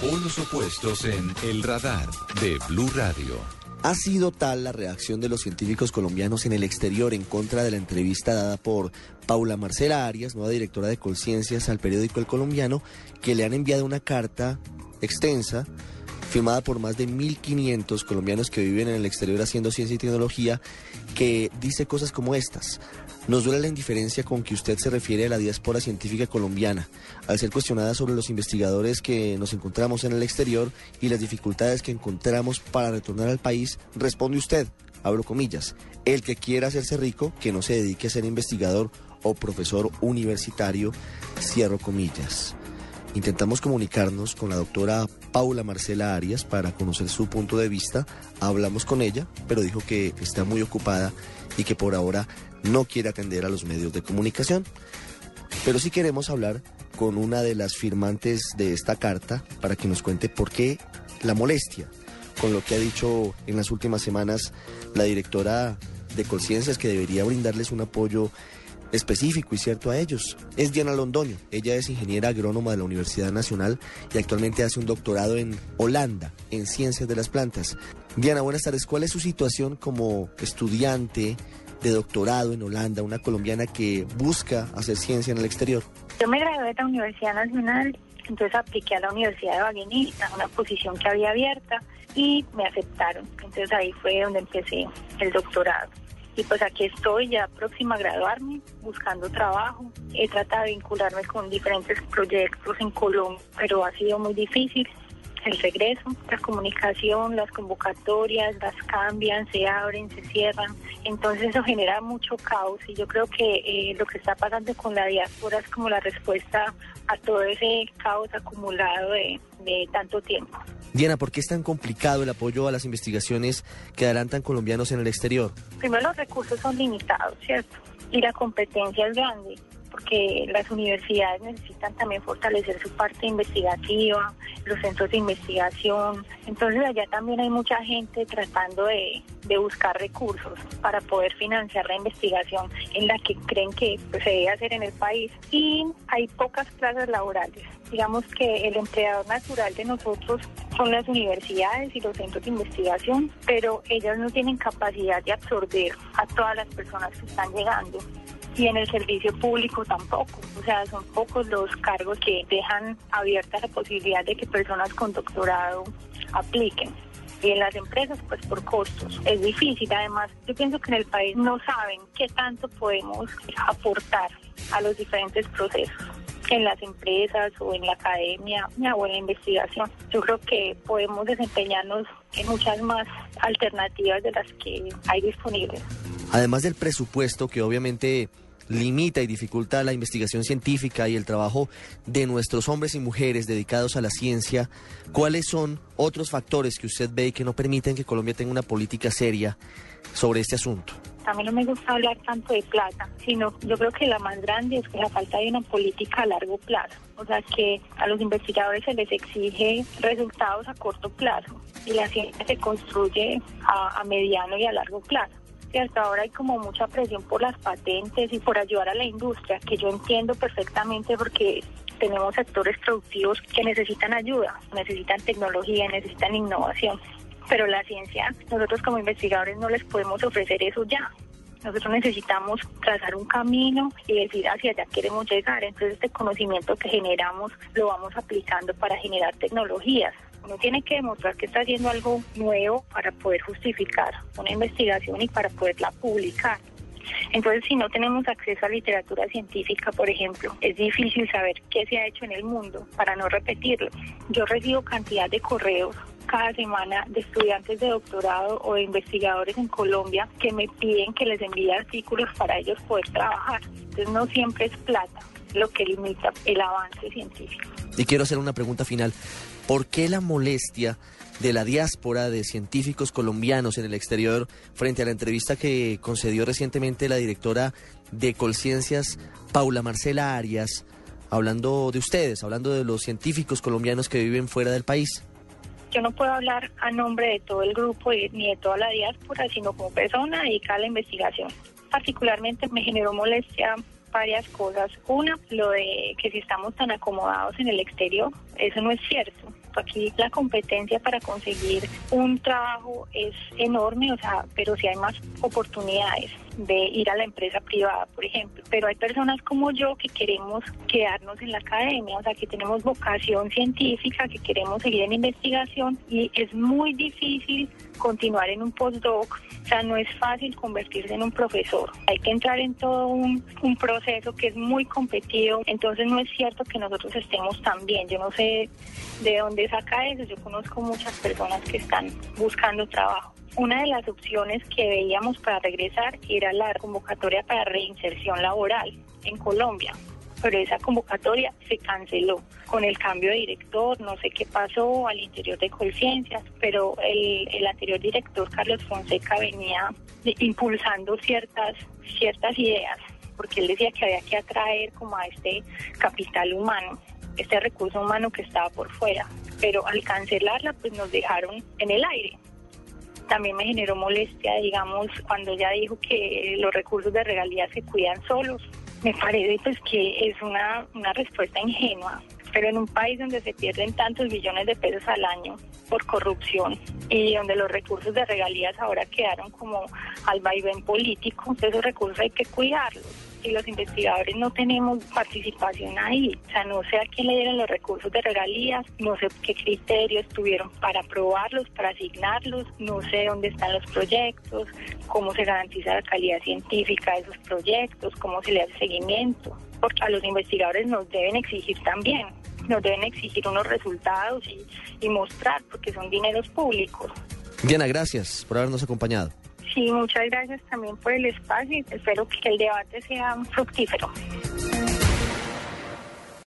Polos opuestos en El Radar de Blue Radio. Ha sido tal la reacción de los científicos colombianos en el exterior en contra de la entrevista dada por Paula Marcela Arias, nueva directora de Colciencias, al periódico El Colombiano, que le han enviado una carta extensa firmada por más de 1.500 colombianos que viven en el exterior haciendo ciencia y tecnología, que dice cosas como estas. Nos duele la indiferencia con que usted se refiere a la diáspora científica colombiana, al ser cuestionada sobre los investigadores que nos encontramos en el exterior y las dificultades que encontramos para retornar al país, responde usted, abro comillas, el que quiera hacerse rico, que no se dedique a ser investigador o profesor universitario, cierro comillas. Intentamos comunicarnos con la doctora Paula Marcela Arias para conocer su punto de vista. Hablamos con ella, pero dijo que está muy ocupada y que por ahora no quiere atender a los medios de comunicación. Pero sí queremos hablar con una de las firmantes de esta carta para que nos cuente por qué la molestia con lo que ha dicho en las últimas semanas la directora de Conciencias que debería brindarles un apoyo específico y cierto a ellos. Es Diana Londoño. Ella es ingeniera agrónoma de la Universidad Nacional y actualmente hace un doctorado en Holanda en ciencias de las plantas. Diana, buenas tardes. ¿Cuál es su situación como estudiante de doctorado en Holanda, una colombiana que busca hacer ciencia en el exterior? Yo me gradué de la Universidad Nacional, entonces apliqué a la Universidad de Baguení, a una posición que había abierta y me aceptaron. Entonces ahí fue donde empecé el doctorado. Y pues aquí estoy ya próxima a graduarme, buscando trabajo. He tratado de vincularme con diferentes proyectos en Colombia, pero ha sido muy difícil el regreso, la comunicación, las convocatorias, las cambian, se abren, se cierran. Entonces eso genera mucho caos y yo creo que eh, lo que está pasando con la diáspora es como la respuesta a todo ese caos acumulado de, de tanto tiempo. Diana, ¿por qué es tan complicado el apoyo a las investigaciones que adelantan colombianos en el exterior? Primero los recursos son limitados, ¿cierto? Y la competencia es grande porque las universidades necesitan también fortalecer su parte investigativa, los centros de investigación. Entonces allá también hay mucha gente tratando de, buscar recursos para poder financiar la investigación en la que creen que se debe hacer en el país. Y hay pocas plazas laborales. Digamos que el empleador natural de nosotros son las universidades y los centros de investigación, pero ellas no tienen capacidad de absorber a todas las personas que están llegando y en el servicio público tampoco. O sea, son pocos los cargos que dejan abierta la posibilidad de que personas con doctorado apliquen. Y en las empresas, pues por costos. Es difícil. Además, yo pienso que en el país no saben qué tanto podemos aportar a los diferentes procesos en las empresas o en la academia o en la investigación. Yo creo que podemos desempeñarnos en muchas más alternativas de las que hay disponibles. Además del presupuesto que obviamente limita y dificulta la investigación científica y el trabajo de nuestros hombres y mujeres dedicados a la ciencia, ¿cuáles son otros factores que usted ve y que no permiten que Colombia tenga una política seria sobre este asunto? A mí no me gusta hablar tanto de plata, sino yo creo que la más grande es que la falta de una política a largo plazo. O sea, que a los investigadores se les exige resultados a corto plazo y la ciencia se construye a, a mediano y a largo plazo que hasta ahora hay como mucha presión por las patentes y por ayudar a la industria, que yo entiendo perfectamente porque tenemos sectores productivos que necesitan ayuda, necesitan tecnología, necesitan innovación. Pero la ciencia, nosotros como investigadores no les podemos ofrecer eso ya. Nosotros necesitamos trazar un camino y decir hacia allá queremos llegar. Entonces este conocimiento que generamos lo vamos aplicando para generar tecnologías. Uno tiene que demostrar que está haciendo algo nuevo para poder justificar una investigación y para poderla publicar. Entonces, si no tenemos acceso a literatura científica, por ejemplo, es difícil saber qué se ha hecho en el mundo para no repetirlo. Yo recibo cantidad de correos cada semana de estudiantes de doctorado o de investigadores en Colombia que me piden que les envíe artículos para ellos poder trabajar. Entonces, no siempre es plata lo que limita el avance científico. Y quiero hacer una pregunta final. ¿Por qué la molestia de la diáspora de científicos colombianos en el exterior frente a la entrevista que concedió recientemente la directora de Colciencias, Paula Marcela Arias, hablando de ustedes, hablando de los científicos colombianos que viven fuera del país? Yo no puedo hablar a nombre de todo el grupo ni de toda la diáspora, sino como persona dedicada a la investigación. Particularmente me generó molestia varias cosas. Una, lo de que si estamos tan acomodados en el exterior, eso no es cierto. Aquí la competencia para conseguir un trabajo es enorme, o sea, pero si hay más oportunidades de ir a la empresa privada, por ejemplo. Pero hay personas como yo que queremos quedarnos en la academia, o sea, que tenemos vocación científica, que queremos seguir en investigación y es muy difícil continuar en un postdoc. O sea, no es fácil convertirse en un profesor. Hay que entrar en todo un, un proceso que es muy competido. Entonces no es cierto que nosotros estemos tan bien. Yo no sé de dónde saca eso. Yo conozco muchas personas que están buscando trabajo. Una de las opciones que veíamos para regresar era la convocatoria para reinserción laboral en Colombia, pero esa convocatoria se canceló con el cambio de director, no sé qué pasó al interior de Colciencias, pero el, el anterior director, Carlos Fonseca, venía impulsando ciertas, ciertas ideas, porque él decía que había que atraer como a este capital humano, este recurso humano que estaba por fuera, pero al cancelarla pues nos dejaron en el aire también me generó molestia, digamos, cuando ella dijo que los recursos de regalías se cuidan solos. Me parece pues que es una, una respuesta ingenua, pero en un país donde se pierden tantos billones de pesos al año por corrupción y donde los recursos de regalías ahora quedaron como al vaivén político, esos recursos hay que cuidarlos y los investigadores no tenemos participación ahí. O sea, no sé a quién le dieron los recursos de regalías, no sé qué criterios tuvieron para aprobarlos, para asignarlos, no sé dónde están los proyectos, cómo se garantiza la calidad científica de esos proyectos, cómo se le hace seguimiento. Porque a los investigadores nos deben exigir también, nos deben exigir unos resultados y, y mostrar, porque son dineros públicos. Diana, gracias por habernos acompañado. Sí, muchas gracias también por el espacio y espero que el debate sea fructífero.